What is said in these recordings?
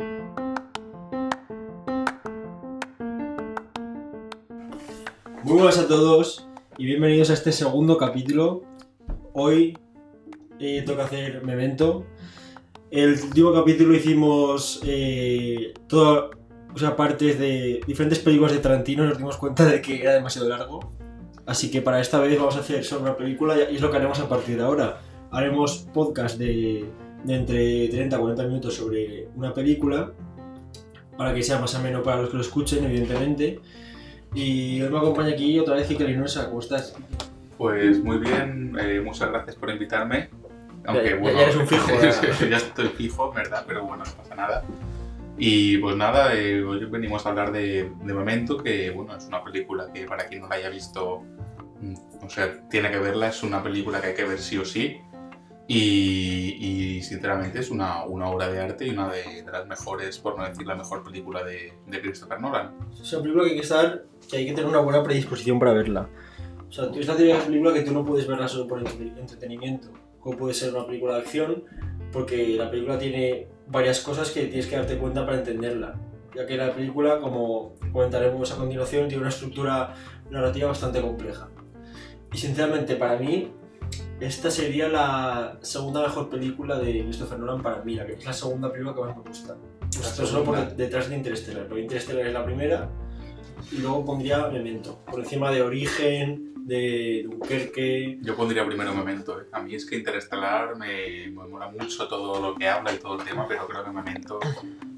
Muy buenas a todos y bienvenidos a este segundo capítulo. Hoy eh, toca hacer Memento. El último capítulo hicimos eh, toda, o sea, partes de diferentes películas de Tarantino y nos dimos cuenta de que era demasiado largo. Así que para esta vez vamos a hacer sobre una película y es lo que haremos a partir de ahora. Haremos podcast de, de entre 30 a 40 minutos sobre una película para que sea más ameno para los que lo escuchen, evidentemente. Y hoy me acompaña aquí otra vez Iker Linosa, ¿cómo estás? Pues muy bien, eh, muchas gracias por invitarme. Aunque ya- bueno, ya eres un fijo, ya. estoy fijo, ¿verdad? Pero bueno, no pasa nada. Y pues nada, eh, hoy venimos a hablar de, de Memento, que bueno, es una película que para quien no la haya visto, mm, o sea, tiene que verla, es una película que hay que ver sí o sí. Y, y, sinceramente es una, una obra de arte y una de, de las mejores, por no decir la mejor película de, de Christopher Nolan. Es una película que hay que estar, que hay que tener una buena predisposición para verla. O sea, tú- es la típica película que tú no puedes verla solo por entre- entretenimiento, como puede ser una película de acción, porque la película tiene varias cosas que tienes que darte cuenta para entenderla. Ya que la película, como comentaremos a continuación, tiene una estructura narrativa bastante compleja. Y sinceramente, para mí, esta sería la segunda mejor película de Christopher Nolan para mí, la que es la segunda película que más me gusta. Esto solo por detrás de Interstellar, pero Interstellar es la primera y luego pondría Memento, por encima de Origen, de Dunkerque. Yo pondría primero Memento. ¿eh? A mí es que Interestelar me, me mola mucho todo lo que habla y todo el tema, pero creo que Memento,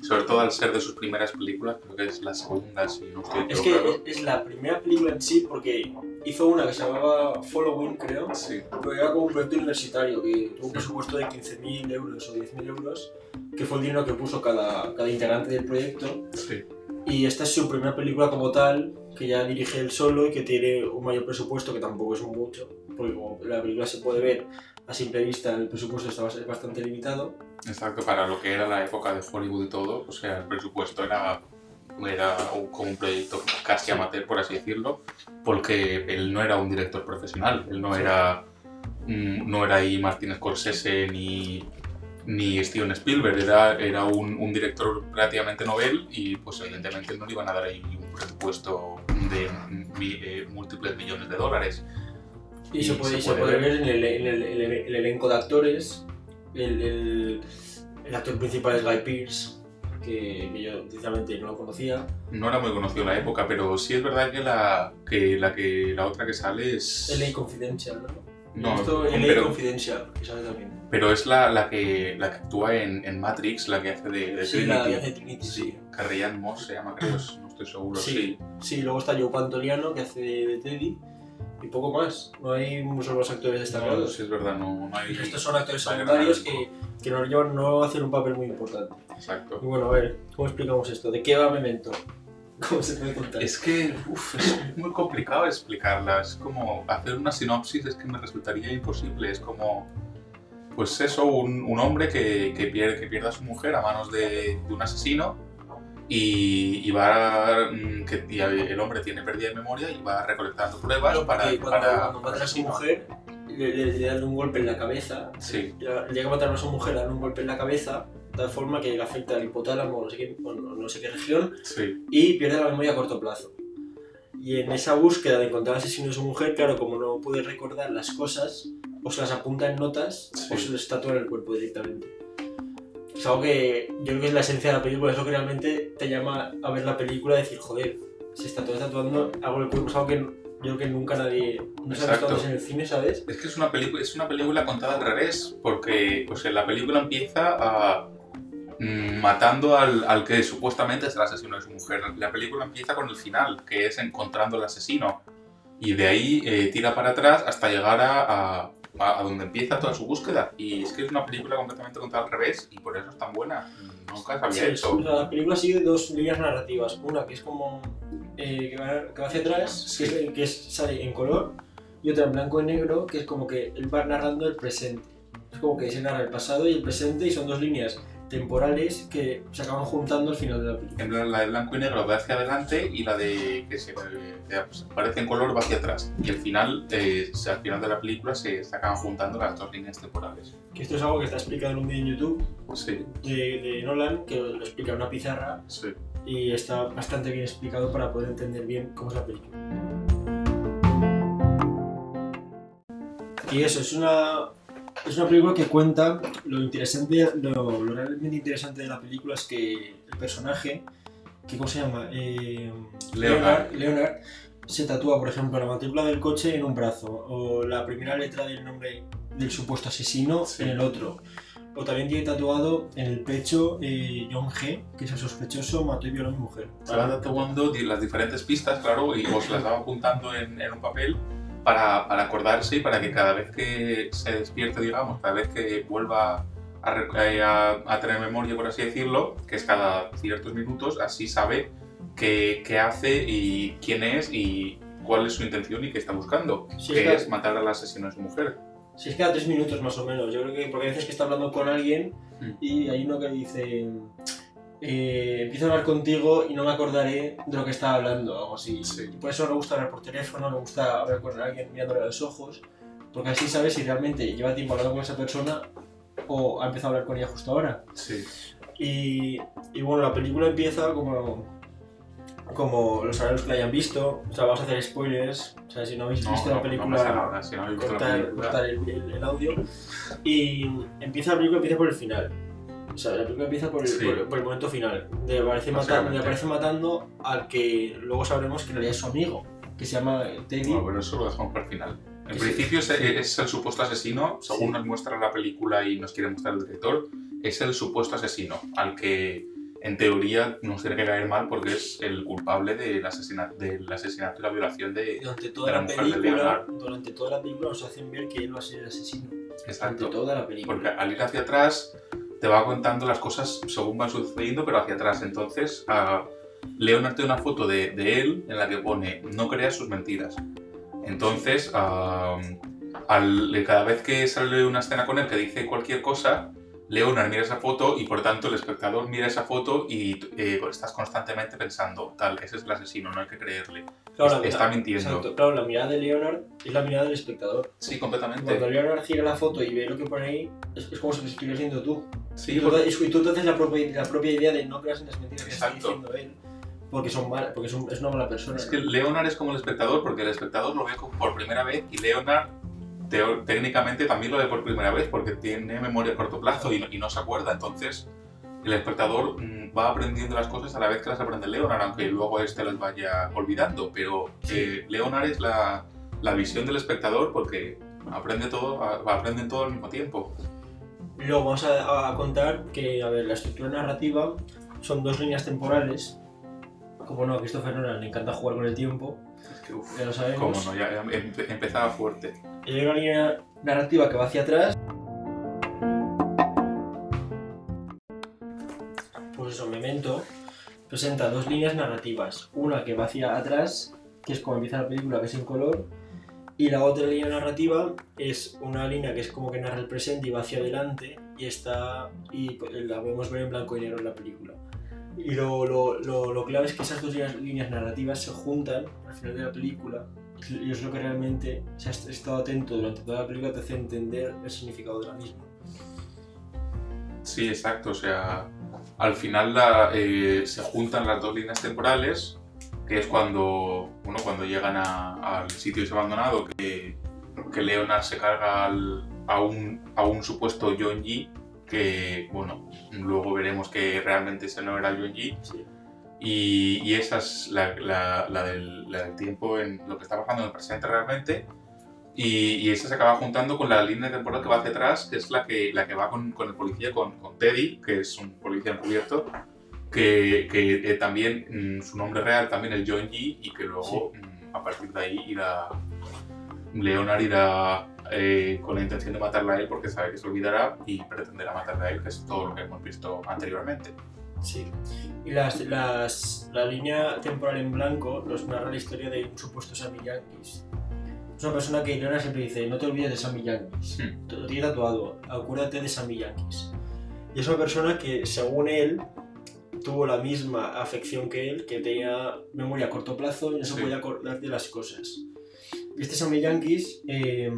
sobre todo al ser de sus primeras películas, creo que es la segunda, si no estoy Es que es, es la primera película en sí porque hizo una que se llamaba Following, creo, Sí, pero era como un proyecto universitario que tuvo un presupuesto de 15.000 euros o 10.000 euros, que fue el dinero que puso cada, cada integrante del proyecto. sí. Y esta es su primera película como tal, que ya dirige él solo y que tiene un mayor presupuesto, que tampoco es mucho, porque como la película se puede ver a simple vista, el presupuesto está bas- bastante limitado. Exacto, para lo que era la época de Hollywood y todo, o sea, el presupuesto era, era un- proyecto casi amateur, por así decirlo, porque él no era un director profesional, él no era mm, no era ahí Martin Scorsese ni, ni Steven Spielberg, era, era un, un director relativamente novel y pues evidentemente no le iban a dar ahí un presupuesto de eh, múltiples millones de dólares. Y, Y se puede, se se puede puede ver. ver en el, en el- en el- el elenco de actores. El, el- el actor principal es Guy Pearce, que, que yo sinceramente no lo conocía. No era muy conocido en la época, pero sí es verdad que la, que la, que, la otra que sale es... LA Confidential, ¿no? No, Esto, LA pero- Confidential, que sale también. Pero es la, la, que, la que actúa en, en Matrix, la que hace de, de Sí, la Trinity. de Trinity, sí. Sí, Carrie Ann Moss se llama, creo, no estoy seguro. Sí. Sí. Sí, luego está Joe Pantoliano, que hace de, de Teddy. Y poco más. No hay muchos más actores No, destacados. sí, es verdad, no, no hay. Estos son actores no secundarios que, que no, llevan, no hacen un papel muy importante. Y Exacto. bueno, a ver, ¿cómo explicamos esto? ¿De qué va Memento? ¿Cómo se puede contar? Es que uf, es muy complicado explicarla. Es como hacer una sinopsis, es que me resultaría imposible. Es como. Pues eso, un, un hombre que, que, pierde, que pierde a su mujer a manos de, de un asesino y, y va. mm, Que, y el hombre tiene pérdida de memoria y va recolectando pruebas para. cuando, para cuando matan a su mujer, le, le- le dan un golpe en la cabeza. Sí, Llega a matar a su mujer, le dan un golpe en la cabeza, de tal forma que le afecta al hipotálamo, no sé qué, o no, no sé qué región, sí. y pierde la memoria a corto plazo. Y en esa búsqueda de encontrar al asesino de su mujer, claro, como no puede recordar las cosas, o se las apunta en notas, Sí. o se les tatúa en el cuerpo directamente. Es algo que yo creo que es la esencia de la película, es lo que realmente te llama a ver la película y decir, joder, se está todo tatuando algo en el cuerpo, es algo que yo creo que nunca nadie no se ha visto antes en el cine, ¿sabes? Es que es una, película es una película contada al revés, porque pues, la película empieza a, mm, matando al, al que supuestamente es el asesino de su mujer. La película empieza con el final, que es encontrando al asesino. Y de ahí eh, tira para atrás hasta llegar a, a- a donde empieza toda su búsqueda. Y es que es una película completamente contada al revés y por eso es tan buena. Nunca se había Sí, hecho. o sea, la película sigue dos líneas narrativas. Una que es como eh, que, va, que va hacia atrás, Sí. que, es, que es- sale en color, y otra en blanco y negro, que es como que él va narrando el presente. Es como que se narra el pasado y el presente y son dos líneas temporales que se acaban juntando al final de la película. En plan, la de blanco y negro va hacia adelante y la de que se que aparece en color va hacia atrás. Y al final, eh, al final de la película se, se acaban juntando las dos líneas temporales. Que esto es algo que está explicado en un vídeo en YouTube Sí, de, de Nolan, que lo explica en una pizarra sí. Y está bastante bien explicado para poder entender bien cómo es la película. Y eso, es una, es una película que cuenta lo interesante, lo, lo realmente interesante de la película es que el personaje, que ¿cómo se llama? Eh, Leonard. Leonard se tatúa, por ejemplo, la matrícula del coche en un brazo o la primera letra del nombre del supuesto asesino Sí. en el otro. O también tiene tatuado en el pecho eh, John G, que es el sospechoso, mató y violó a mi mujer. Van tatuando las diferentes pistas, claro, y os las van apuntando en, en un papel para, para acordarse y para que cada vez que se despierte, digamos, cada vez que vuelva a, eh, a- a tener memoria, por así decirlo, que es cada ciertos minutos, así sabe qué, qué hace y quién es y cuál es su intención y qué está buscando, Sí, que es matar al asesino de su mujer. Si es cada tres minutos más o menos, yo creo que porque hay veces que está hablando con alguien Mm. y hay uno que dice, eh, empiezo a hablar contigo y no me acordaré de lo que estaba hablando, algo así. Sí. Y por eso no le gusta hablar por teléfono, le gusta hablar con alguien mirándole a los ojos, porque así sabes si realmente lleva tiempo hablando con esa persona o ha empezado a hablar con ella justo ahora. Sí. Y, y bueno, la película empieza como, como los los que la hayan visto, o sea, vamos a hacer spoilers, o sea, si no habéis No, visto no, la no película pasa nada, si no habéis visto la cortar, película. cortar el, el- el audio. Y empieza la película empieza por el final. O sea, la película empieza por el, Sí. por, por el momento final. De aparece, matando, aparece matando al que luego sabremos que en realidad es su amigo, que se llama Teddy. Bueno, pero eso lo dejamos para el final. En principio sí. es, es el supuesto asesino, según Sí. nos muestra la película y nos quiere mostrar el director, es el supuesto asesino, al que en teoría nos tiene que caer mal porque es el culpable del asesinato, del asesinato y la violación de... durante de toda la la, mujer de película, Leonard. durante toda la película nos hacen ver que él va a ser el asesino. Durante Exacto. toda la película. Porque al ir hacia atrás te va contando las cosas según van sucediendo, pero hacia atrás. Entonces, a Leonard tiene una foto de, de él en la que pone no creas sus mentiras. Entonces, ah, al- cada vez que sale una escena con él que dice cualquier cosa, Leonard mira esa foto y por tanto el espectador mira esa foto y eh, estás constantemente pensando, tal, ese es el asesino, no hay que creerle. Claro, la está mirada- mintiendo. Exacto, claro, la mirada de Leonard es la mirada del espectador. Sí, completamente. Cuando Leonard gira la foto y ve lo que pone ahí, es, es como si lo estuvieras viendo tú. Sí, y, tú porque- te- y tú te haces la propia, la propia idea de no creas en las mentiras que está diciendo él, porque, son mal, porque es, un- es una mala persona. Es que Leonard es como el espectador, porque el espectador lo ve por primera vez y Leonard técnicamente también lo ve por primera vez porque tiene memoria a corto plazo y, no- y no se acuerda. Entonces, el espectador mm, va aprendiendo las cosas a la vez que las aprende Leonard, aunque luego este las vaya olvidando. Pero eh, Leonard es la, la visión del espectador porque aprende todo, aprenden todo al mismo tiempo. Luego vamos a, a contar que, a ver, la estructura narrativa son dos líneas temporales. Como no, a Christopher Nolan le encanta jugar con el tiempo, Es que, uf, ya lo sabemos. cómo no, ya, empe- empezaba fuerte. Y hay una línea narrativa que va hacia atrás. Pues eso, Memento presenta dos líneas narrativas. Una que va hacia atrás, que es como empieza la película, que es en color. Y la otra línea narrativa es una línea que es como que narra el presente y va hacia adelante. Y está. y la podemos ver en blanco y negro en la película. Y lo, lo, lo, lo clave es que esas dos líneas, narrativas se juntan al final de la película y es lo que realmente, si has estado atento durante toda la película, te hace entender el significado de la misma. Sí, exacto. O sea, al final la- eh, se juntan las dos líneas temporales, que es cuando, bueno, cuando llegan a- al sitio ese abandonado, que, que Leonard se carga al- a, un, a un supuesto John G, que, bueno, luego veremos que realmente ese no era John G. Sí. Y, y esa es la, la- la del, la del tiempo en lo que está pasando en el presente realmente. Y, y esa se acaba juntando con la línea temporal que va hacia atrás, que es la que, la que va con, con el policía, con, con Teddy, que es un policía encubierto, que, que, eh, también mm, su nombre real también es John G. Y que luego mm, a partir de ahí irá, Leonard irá eh, con la intención de matarla a él porque sabe que se olvidará y pretenderá matarla a él, que es todo lo que hemos visto anteriormente. Sí. Y las, las, la línea temporal en blanco nos narra la historia de un supuesto Sammy Yankees. Es una persona que Leonard siempre dice, no te olvides de Sammy Yankees. Hmm. Te lo tiene tatuado, acuérdate de Sammy Yankees. Y es una persona que, según él, tuvo la misma afección que él, que tenía memoria a corto plazo y no se Sí. podía acordar de las cosas. Este Sammy Yankees eh,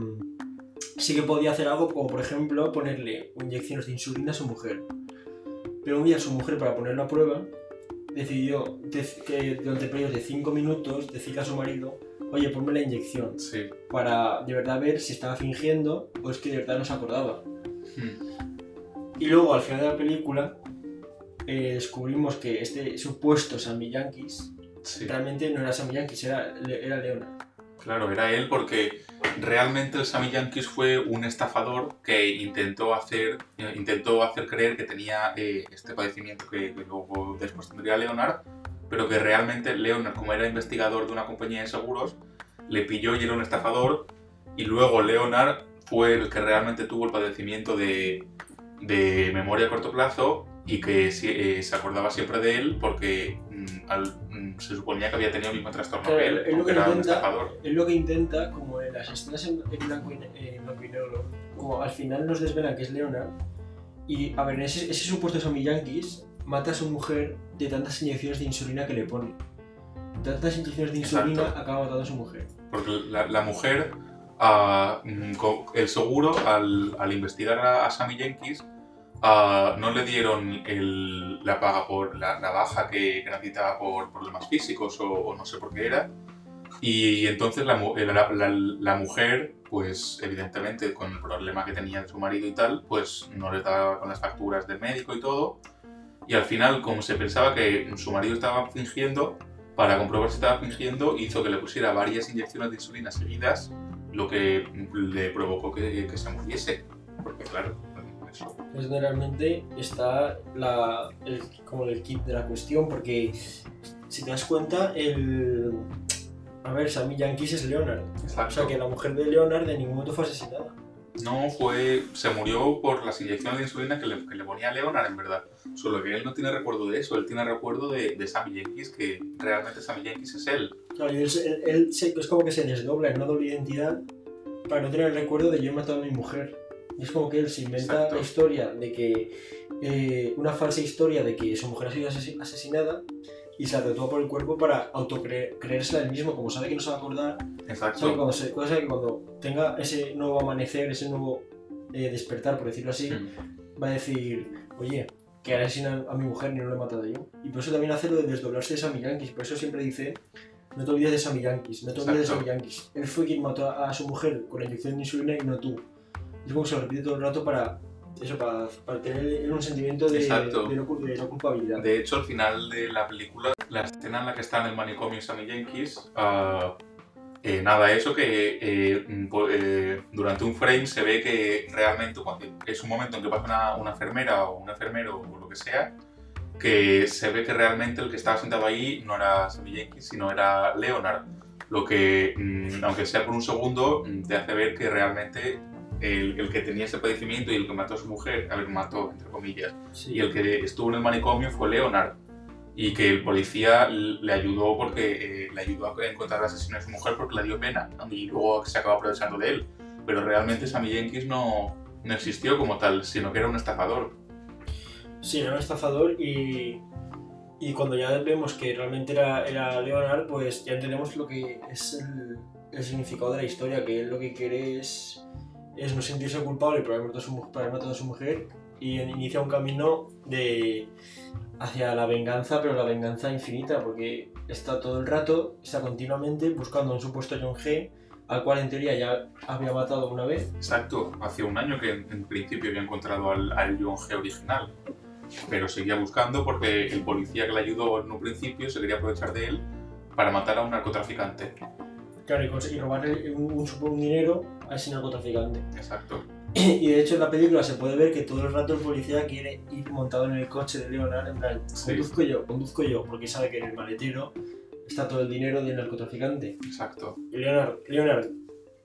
sí que podía hacer algo como, por ejemplo, ponerle inyecciones de insulina a su mujer. Pero un día su mujer, para ponerlo a prueba, decidió dec- que durante periodos de 5 minutos decirle a su marido, oye, ponme la inyección, Sí. para de verdad ver si estaba fingiendo o es que de verdad no se acordaba. Hmm. Y luego, al final de la película, eh, descubrimos que este supuesto Sammy Yankees Sí. realmente no era Sammy Yankees, era, era Leonard. Claro, era él porque realmente el Sammy Yankees fue un estafador que intentó hacer, eh, intentó hacer creer que tenía eh, este padecimiento que, que luego después tendría Leonard, pero que realmente Leonard, como era investigador de una compañía de seguros, le pilló y era un estafador, y luego Leonard fue el que realmente tuvo el padecimiento de, de memoria a corto plazo y que eh, se acordaba siempre de él porque al- mm, se suponía que había tenido el mismo trastorno Claro, que él, él lo que era un intenta- estafador. Es lo que intenta, como en las escenas en, en blanco, y, blanco negro, como al final nos desvelan que es Leonard, y a ver, ese, ese supuesto Sammy Yankees mata a su mujer de tantas inyecciones de insulina que le pone. Tantas inyecciones de insulina Exacto. acaba matando a su mujer. Porque la, la mujer, mm, co- el seguro, al, al investigar a, a Sammy Jenkins, ah, no le dieron la paga por la, la baja que, que necesitaba por problemas físicos o, no sé por qué era. Y entonces la, la mujer, pues evidentemente con el problema que tenía de su marido y tal, pues no le daba con las facturas del médico y todo. Y al final, como se pensaba que su marido estaba fingiendo, para comprobar si estaba fingiendo, hizo que le pusiera varias inyecciones de insulina seguidas, lo que le provocó que, que se muriese. Porque claro, eso. Es donde realmente está la, el, como el kit de la cuestión, porque si te das cuenta, el... A ver, Sammy Yankees es Leonard. O Exacto. sea que la mujer de Leonard de ningún momento fue asesinada. No fue. Se murió por las inyecciones de insulina que le, que le ponía Leonard, en verdad. Solo que él no tiene recuerdo de eso, él tiene recuerdo de, de Sammy Jenkins, que realmente Sammy Jenkins es él. Claro, y él, él- él es como que se desdobla en una doble identidad para no tener el recuerdo de yo he matado a mi mujer. Y es como que él se inventa Exacto. la historia de que. eh, una falsa historia de que su mujer ha sido asesi- asesinada y se la tatúa por el cuerpo para autocreérsela él mismo, como sabe que no se va a acordar. Sabe que Exacto. cuando, se, sabe que cuando tenga ese nuevo amanecer, ese nuevo eh, despertar, por decirlo así, Mm. va a decir, oye, que ha asesinado a mi mujer y no lo he matado yo. Y por eso también hace lo de desdoblarse de Sammy Yankees. Por eso siempre dice, no te olvides de Sammy Yankees, no te olvides de. Sammy Yankees. Él fue quien mató a, a su mujer con la inyección de insulina y no tú. Es como que se lo repite todo el rato para, eso, para, para tener un sentimiento de, de no, de no culpabilidad. De hecho, al final de la película, la escena en la que está en el manicomio Sammy Jenkins, ah, eh, nada, eso que eh, mm, eh, durante un frame se ve que realmente cuando- es un momento en que pasa una, una enfermera o un enfermero o lo que sea, que se ve que realmente el que estaba sentado ahí no era Sammy Jenkins, sino era Leonard. Lo que, mm, aunque sea por un segundo, mm, te hace ver que realmente el, el que tenía ese padecimiento y el que mató a su mujer, a ver, mató, entre comillas, Sí. y el que estuvo en el manicomio fue Leonard y que el policía le ayudó porque eh, le ayudó a encontrar al asesino de su mujer porque le dio pena y luego se acabó aprovechando de él. Pero realmente Sammy Jenkins no, no existió como tal sino que era un estafador. Sí, era un estafador y, y cuando ya vemos que realmente era, era Leonard, pues ya entendemos lo que es el, el significado de la historia, que él lo que quiere es, es no sentirse culpable por haber matado a su, mujer y inicia un camino de hacia la venganza, pero la venganza infinita, porque está todo el rato, está continuamente buscando a un supuesto John G, al cual en teoría ya había matado una vez, exacto hace un año que en, en principio había encontrado al, al John G original pero seguía buscando porque el policía que le ayudó en un principio se quería aprovechar de él para matar a un narcotraficante claro, y conseguir robarle un, un, un dinero a ese narcotraficante. exacto Y de hecho en la película se puede ver que todo el rato el policía quiere ir montado en el coche de Leonard, en plan, Sí. conduzco yo, conduzco yo, porque sabe que en el maletero está todo el dinero del narcotraficante. exacto Y Leonard, Leonard,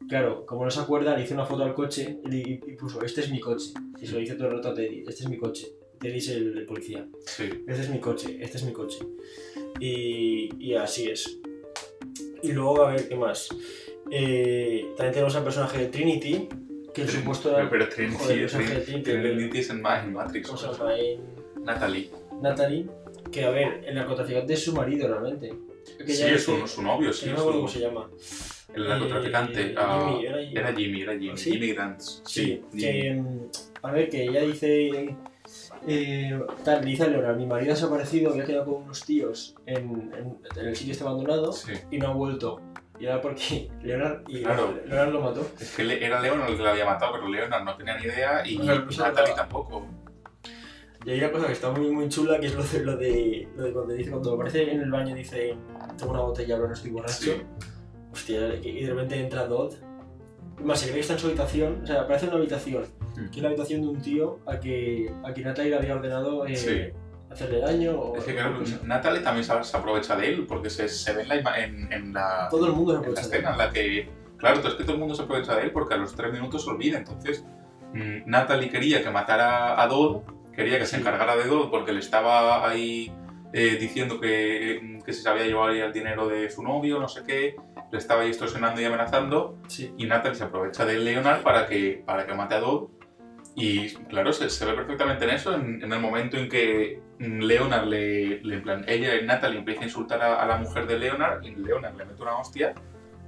claro, como no se acuerda, le hizo una foto al coche y, y- y puso, este es mi coche. Y se lo dice todo el rato a Teddy, este es mi coche. Teddy es el, el policía, sí este es mi coche, este es mi coche. Y, y así es. Y luego, a ver, ¿qué más? Eh, también tenemos al personaje de Trinity, Que el supuesto Pero, era. pero Trinity, joder, esa Trin- gente, Trinity es en, en Matrix. ¿Cómo se llama? En Natalie. Natalie. Que a ver, el narcotraficante es su marido realmente. Que Sí, es su, su novio, sí. no cómo se llama. el narcotraficante. Eh, ah, Jimmy, era Jimmy. era Jimmy, era Jimmy. ¿Sí? Jimmy Grant. Sí, Sí, Jimmy. que. mm, A ver, que ella dice. Eh, tal, dice a Leonard, mi marido ha desaparecido, había quedado con unos tíos en, en- en el sitio este abandonado Sí. y no ha vuelto. Y era porque Leonard, y Claro. Leonard lo mató. Es que era Leonard el que la había matado, pero Leonard no tenía ni idea y O sea, no se Natalie tampoco. Y hay una cosa que está muy, muy chula, que es lo de, lo de, lo de cuando dice, cuando aparece en el baño dice, tengo una botella, pero no estoy borracho. Sí. Hostia, y de repente entra Dodd. Más se cree que está en su habitación, o sea, aparece en una habitación. Que es la habitación de un tío a que, a que Natalie le había ordenado eh, Sí. hacerle daño o Es que claro. Natalie también se, se aprovecha de él, porque se, se ve en la, en, en la, Todo el mundo se en la aprovecha de él. escena en la que, claro, es que todo el mundo se aprovecha de él porque a los tres minutos se olvida. Entonces, mm, Natalie quería que matara a Dodd, quería que se Sí. encargara de Dodd porque le estaba ahí eh, diciendo que, que se sabía llevar el dinero de su novio, no sé qué, le estaba ahí extorsionando y amenazando. Sí. Y Natalie se aprovecha de Leonard para que, para que mate a Dodd. Y claro, se, se ve perfectamente en eso, en, en el momento en que mm, Leonard le, le en plan, ella, Natalie, empieza a insultar a, a la mujer de Leonard y Leonard le mete una hostia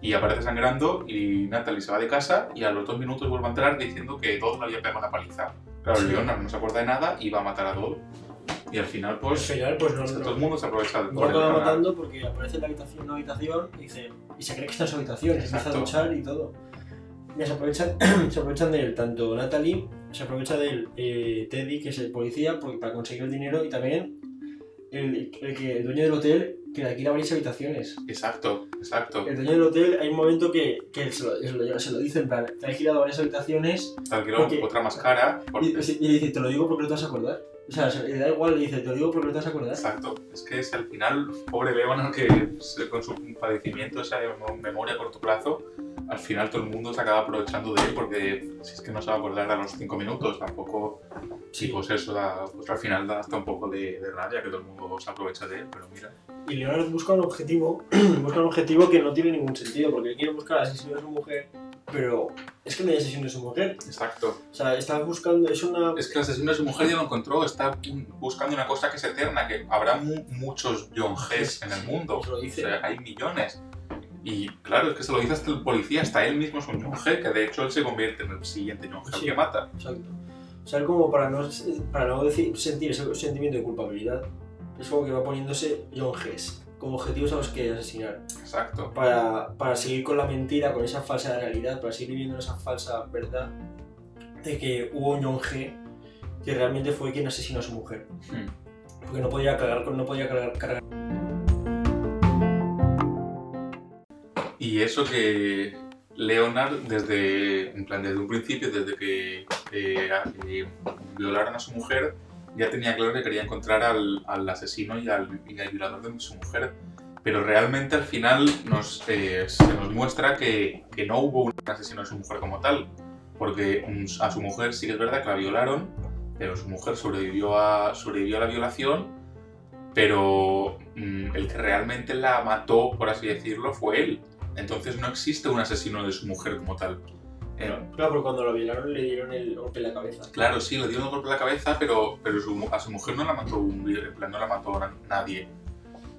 y aparece sangrando y Natalie se va de casa y a los dos minutos vuelve a entrar diciendo que Dodd le había pegado una paliza. Claro. Leonard no se acuerda de nada y va a matar a Dodd. Y al final, Al pues, final, pues no, todo el no, mundo se aprovecha de no por lo acaba matando porque aparece en la habitación, una habitación y, dice, y se cree que está en su habitación, y se empieza a Exacto. duchar y todo. Y se aprovechan, se de él, tanto Natalie, se aprovecha de él eh, Teddy, que es el policía, para conseguir el dinero, y también el, el que, el dueño del hotel, que le alquila varias habitaciones. Exacto, exacto. El dueño del hotel, hay un momento que, que se, lo, se, lo, se lo dice, en plan, te ha alquilado varias habitaciones, Alquiló porque- otra más cara. porque- y, y le dice, te lo digo porque no te vas a acordar. O sea, se- le da igual, le dice, te lo digo porque no te vas a acordar. Exacto, es que es al final, pobre Leonard, que con su padecimiento, esa mem- memoria a corto plazo, al final todo el mundo se acaba aprovechando de él porque si es que no se va a acordar a los 5 minutos, tampoco, sí, pues eso, da, pues al final da hasta un poco de, de rabia que todo el mundo se aprovecha de él, pero mira, Y Leonard busca un objetivo, busca un objetivo que no tiene ningún sentido, porque quiere buscar asesino de su mujer, pero es que no hay asesino de su mujer. exacto. O sea, está buscando, es una... Es que el asesino de su mujer ya lo encontró, está buscando una cosa que es eterna, que habrá mu- muchos John Hess en el mundo. Se lo O dice. sea, hay millones. Y claro, es que se lo dice hasta el policía, hasta él mismo es un John G, que de hecho él se convierte en el siguiente John G Sí. que mata. Exacto. Sea, él como para no, para no decir- sentir ese sentimiento de culpabilidad, es como que va poniéndose John Hess como objetivos a los que asesinar. Exacto. Para, para seguir con la mentira, con esa falsa realidad, para seguir viviendo esa falsa verdad de que hubo un John G que realmente fue quien asesinó a su mujer. Hmm. Porque no podía cargar, con- no podía cargar, cargar Y eso que Leonard, desde, en plan, desde un principio, desde que eh, eh, violaron a su mujer, ya tenía claro que quería encontrar al, al asesino y al, y al violador de su mujer. Pero realmente al final nos, eh, se nos muestra que, que no hubo un asesino de su mujer como tal. Porque a su mujer sí que es verdad que la violaron, pero su mujer sobrevivió a, sobrevivió a la violación, pero mm, el que realmente la mató, por así decirlo, fue él. Entonces no existe un asesino de su mujer como tal. Eh, Claro, pero cuando lo violaron le dieron el golpe en la cabeza. claro, sí, le dio un golpe en la cabeza, pero, pero su- a su mujer no la mató un en plan, no la mató na- nadie.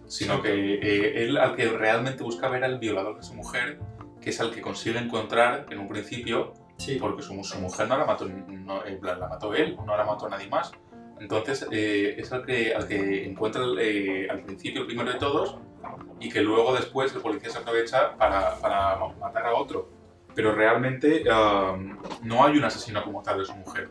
Sino Sí. que eh, él al que realmente buscaba era el violador de su mujer, que es al que consigue encontrar en un principio, Sí. porque su, su mujer no la mató, no, en plan, la mató él, no la mató nadie más. Entonces eh, es al que, al que encuentra al principio el primero de todos y que luego después el policía se aprovecha para, para matar a otro. Pero realmente um, no hay un asesino como tal de su mujer.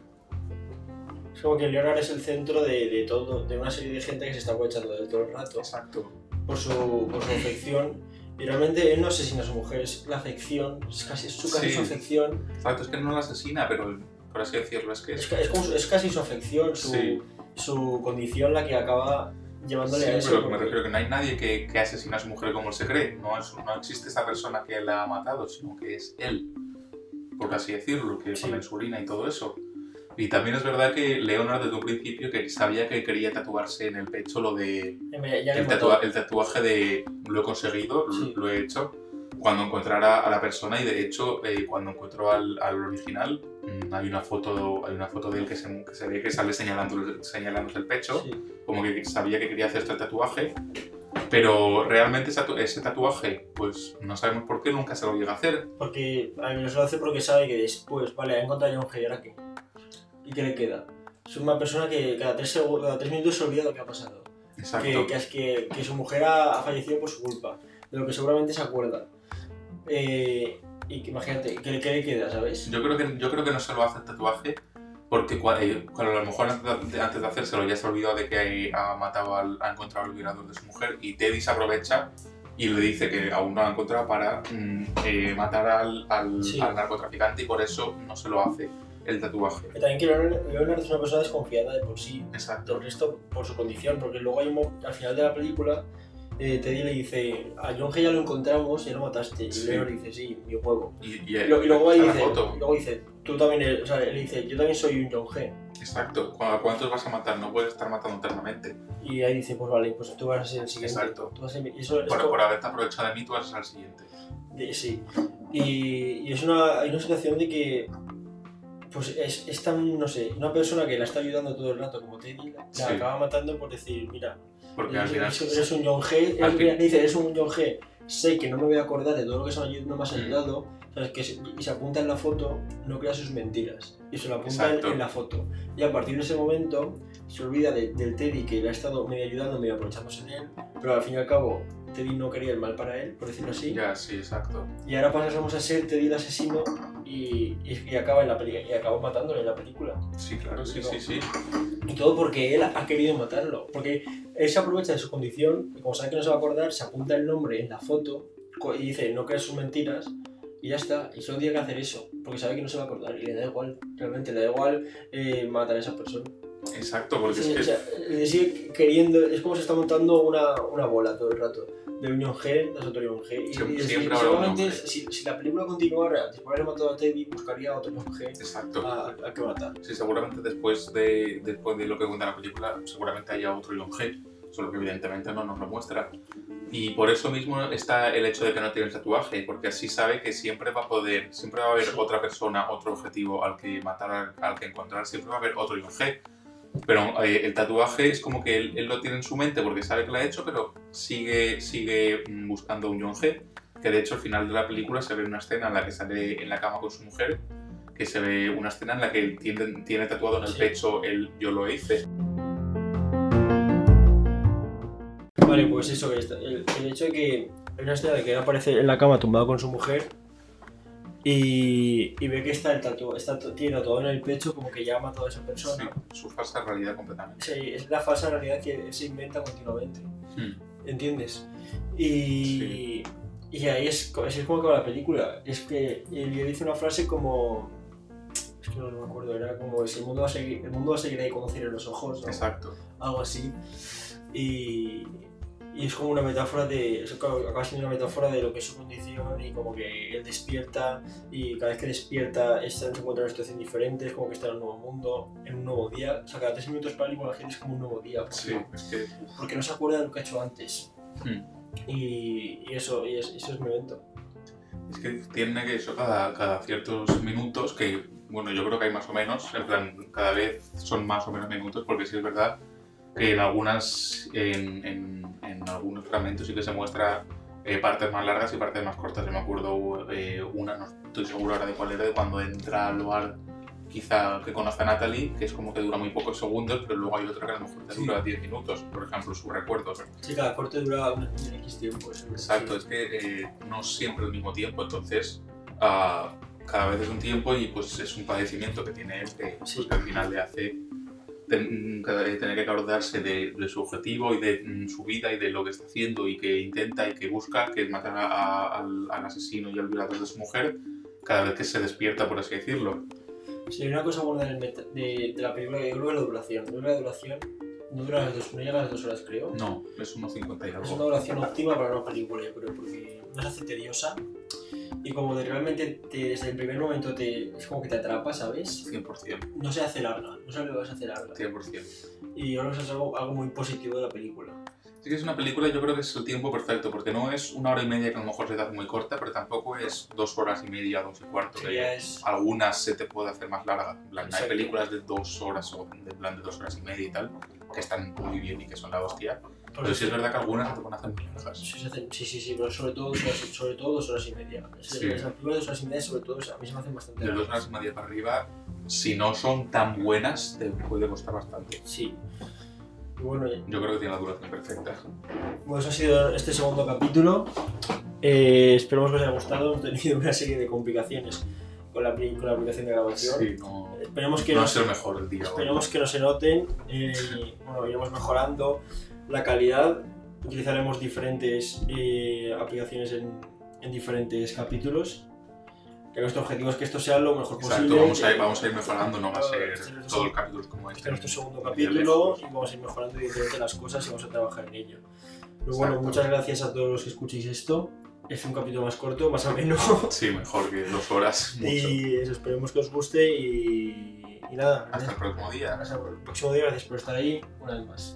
Es como que Leonard es el centro de, de todo, de una serie de gente que se está aprovechando de él todo el rato Exacto. por su, por su afección. Y realmente él no asesina a su mujer, es la afección, es casi, es su, casi Sí. su afección. Exacto, es que no la asesina, pero por así decirlo, es que Es, es... como es casi su afección, su, Sí. su condición la que acaba llevándole Sí, a eso. pero me refiero que no hay nadie que, que asesina a su mujer como él se cree. No, es, no existe esa persona que la ha matado, sino que es él, por así decirlo, que Sí. con la insulina y todo eso. Y también es verdad que Leonard desde un principio que sabía que quería tatuarse en el pecho lo de el, tatua- el tatuaje de lo he conseguido, lo- Sí. lo he hecho, cuando encontrara a la persona y de hecho eh, cuando encontró al, al original hay una foto hay una foto de él que se, que se ve que sale señalando, señalándose el pecho, Sí. como que sabía que quería hacerse el tatuaje, pero realmente ese, tatu- ese tatuaje, pues no sabemos por qué nunca se lo llega a hacer. Porque a mí no se lo hace porque sabe que después, vale, ha encontrado ya un G, ¿y qué? ¿Y qué le queda? Es una persona que cada tres, cada tres minutos se olvida lo que ha pasado. Exacto. Que, que, es que, que su mujer ha, ha fallecido por su culpa, de lo que seguramente se acuerda. Eh, y que imagínate, ¿qué, le- qué le queda, sabes? Yo creo que, yo creo que no se lo hace el tatuaje porque eh, cuando a lo mejor antes de, antes de hacérselo ya se ha olvidado de que ha matado al, ha encontrado al violador de su mujer y Teddy se aprovecha y le dice que aún no lo ha encontrado para mm, eh, matar al, al- Sí. al narcotraficante y por eso no se lo hace el tatuaje. Que también que Leonard es una persona desconfiada de por sí, Exacto. del resto por su condición, porque luego hay un al final de la película, eh, Teddy le dice, a John G ya lo encontramos y ya lo mataste. Y Sí. Leonard dice, sí, mi huevo. Y, y, lo- y luego la dice, foto. y luego dice, tú también o sea, le dice, yo también soy un John G. Exacto. ¿Cu- ¿A cuántos vas a matar? No puedes estar matando eternamente. Y ahí dice, pues vale, pues tú vas a ser el siguiente. Exacto. Tú vas a ser mi- y eso es Por, como- por haberte aprovechado de mí, tú vas a ser el siguiente. sí. Y, y es una, hay una situación de que, pues es, es tan, no sé, una persona que la está ayudando todo el rato como Teddy, la Sí. acaba matando por decir, mira, Porque al final... eres, eres un John G, él fin- dice, eres un John G, sé que no me voy a acordar de todo lo que se me- no me has Mm. ayudado, ¿sabes? Que se- y se apunta en la foto, no crea sus mentiras, y se lo apunta en, en la foto. Y a partir de ese momento se olvida de- del Teddy que le ha estado medio ayudando, medio aprovechándose de él, pero al fin y al cabo Teddy no quería el mal para él, por decirlo así. Ya, sí, exacto. Y ahora pasamos a ser Teddy el asesino y, y, y acaba en la peli- y acaba matándole en la película. Sí, claro, sí, sí, sí. Y todo porque él ha querido matarlo. Porque él se aprovecha de su condición y como sabe que no se va a acordar, se apunta el nombre en la foto y dice, no creas sus mentiras y ya está. Y solo tiene que hacer eso, porque sabe que no se va a acordar y le da igual, realmente le da igual eh, matar a esa persona. Exacto, porque Sí, es que... o sea, sigue queriendo, es como se está montando una, una bola todo el rato. De Unión G, de otro Unión G. Y, Siempre- y- siempre seguramente si, si la película continuara, después de haber matado a Teddy, buscaría otro Unión G Exacto. a, a que matar. Sí, seguramente después de, después de lo que cuenta la película, seguramente haya otro John G, solo que evidentemente no nos lo muestra. Y por eso mismo está el hecho de que no tiene el tatuaje, porque así sabe que siempre va a poder, siempre va a haber Sí. otra persona, otro objetivo al que matar, al, al que encontrar, siempre va a haber otro John G. Pero eh, el tatuaje es como que él, él lo tiene en su mente porque sabe que lo ha hecho, pero sigue, sigue mm, buscando un John G. Que de hecho al final de la película se ve una escena en la que sale en la cama con su mujer que se ve una escena en la que él tiene, tiene tatuado en el Sí. pecho el yo lo hice. Vale, pues eso, el, el hecho de que hay una escena de que él aparece en la cama tumbado con su mujer y, y ve que está el tatu, está, tiene tatuado en el pecho como que ya ha matado a esa Sí, persona. su falsa realidad completamente. Sí, es la falsa realidad que se inventa continuamente, Hmm. ¿entiendes? Y, y ahí es, es como acaba la película. Es que él dice una frase como... Es que no, me acuerdo, era como si el mundo va a seguir, el mundo va a seguir ahí cierre los ojos. ¿no? Exacto. algo así. Y, y es como una metáfora de. Es acaba siendo una metáfora de lo que es su condición y como que él despierta y cada vez que despierta está, se encuentra en una situación diferente, es como que está en un nuevo mundo, en un nuevo día. O sea, cada tres minutos para él la gente es como un nuevo día. Porque, Sí, es que. porque no se acuerda de lo que ha hecho antes. hmm. Y, y eso, y es- eso es mi evento. Es que tiene que eso cada, cada ciertos minutos, que bueno, yo creo que hay más o menos, en plan, cada vez son más o menos minutos, porque sí es verdad que en algunas, en, en, en algunos fragmentos sí que se muestra eh, partes más largas y partes más cortas. Yo me acuerdo eh, una, no estoy seguro ahora de cuál era, de cuando entra al lugar quizá que conoce a Natalie, que es como que dura muy pocos segundos, pero luego hay otra que a lo mejor te Sí. dura 10 minutos, por ejemplo, sus recuerdos. Sí, cada corte dura un, X tiempo. eso es- Exacto, es que eh, no siempre el mismo tiempo, entonces ah, cada vez es un tiempo y pues es un padecimiento que tiene pues, Sí. que al final le hace ten- tener que acordarse de, de su objetivo y de mm, su vida y de lo que está haciendo y que intenta y que busca, que es matar a- a- al, al asesino y al violador de su mujer, cada vez que se despierta, por así decirlo. Sí, hay una cosa buena meta- de, de la película que yo creo que es la duración. Yo creo que la duración no, dura las dos, no llega a las dos horas, creo. No, es 1.50 y Es algo. una duración óptima para una película, yo creo, porque no se hace tediosa y como de realmente te- desde el primer momento te, es como que te atrapa, ¿sabes? 100%, No se hace larga, no se le vas a hacer larga. 100%. Y yo creo que eso es algo, algo muy positivo de la película. Sí que es una película, yo creo que es el tiempo perfecto, porque no es una hora y media que a lo mejor se te hace muy corta, pero tampoco es dos horas y media, dos y cuarto. Que que es... Algunas se te puede hacer más larga. En plan, hay películas de dos horas o de plan de dos horas y media y tal, que están muy bien y que son la hostia. Pero sí es verdad que algunas se te pueden hacer muy largas. Sí, sí, sí, sí, pero sobre todo, sobre todo dos horas y media. Sí. De dos horas y media, sobre todo, a mí se me hacen bastante De dos largas. horas y media para arriba, si no son tan buenas, te puede costar bastante. Sí. Bueno, Yo creo que tiene la duración perfecta. Bueno, eso ha sido este segundo capítulo. Eh, esperemos que os haya gustado. Hemos tenido una serie de complicaciones con la, con la aplicación de grabación. Sí, no, Esperemos que no sido el mejor el día. esperemos que no se noten. Eh, bueno, iremos mejorando la calidad. Utilizaremos diferentes eh, aplicaciones en, en diferentes capítulos. Que nuestro objetivo es que esto sea lo mejor Exacto, posible. vamos a, ir, vamos a ir mejorando, no va a Este ser es nuestro todo el capítulo como Este este. es nuestro segundo capítulo lejos. y vamos a ir mejorando evidentemente las cosas y vamos a trabajar en ello. Pero Exacto. bueno, muchas gracias a todos los que escuchéis esto. Es un capítulo más corto, más ameno. Sí, mejor que dos horas, mucho. y eso, esperemos que os guste y, y nada. Hasta el próximo día. Hasta el próximo día, gracias por estar ahí una vez más.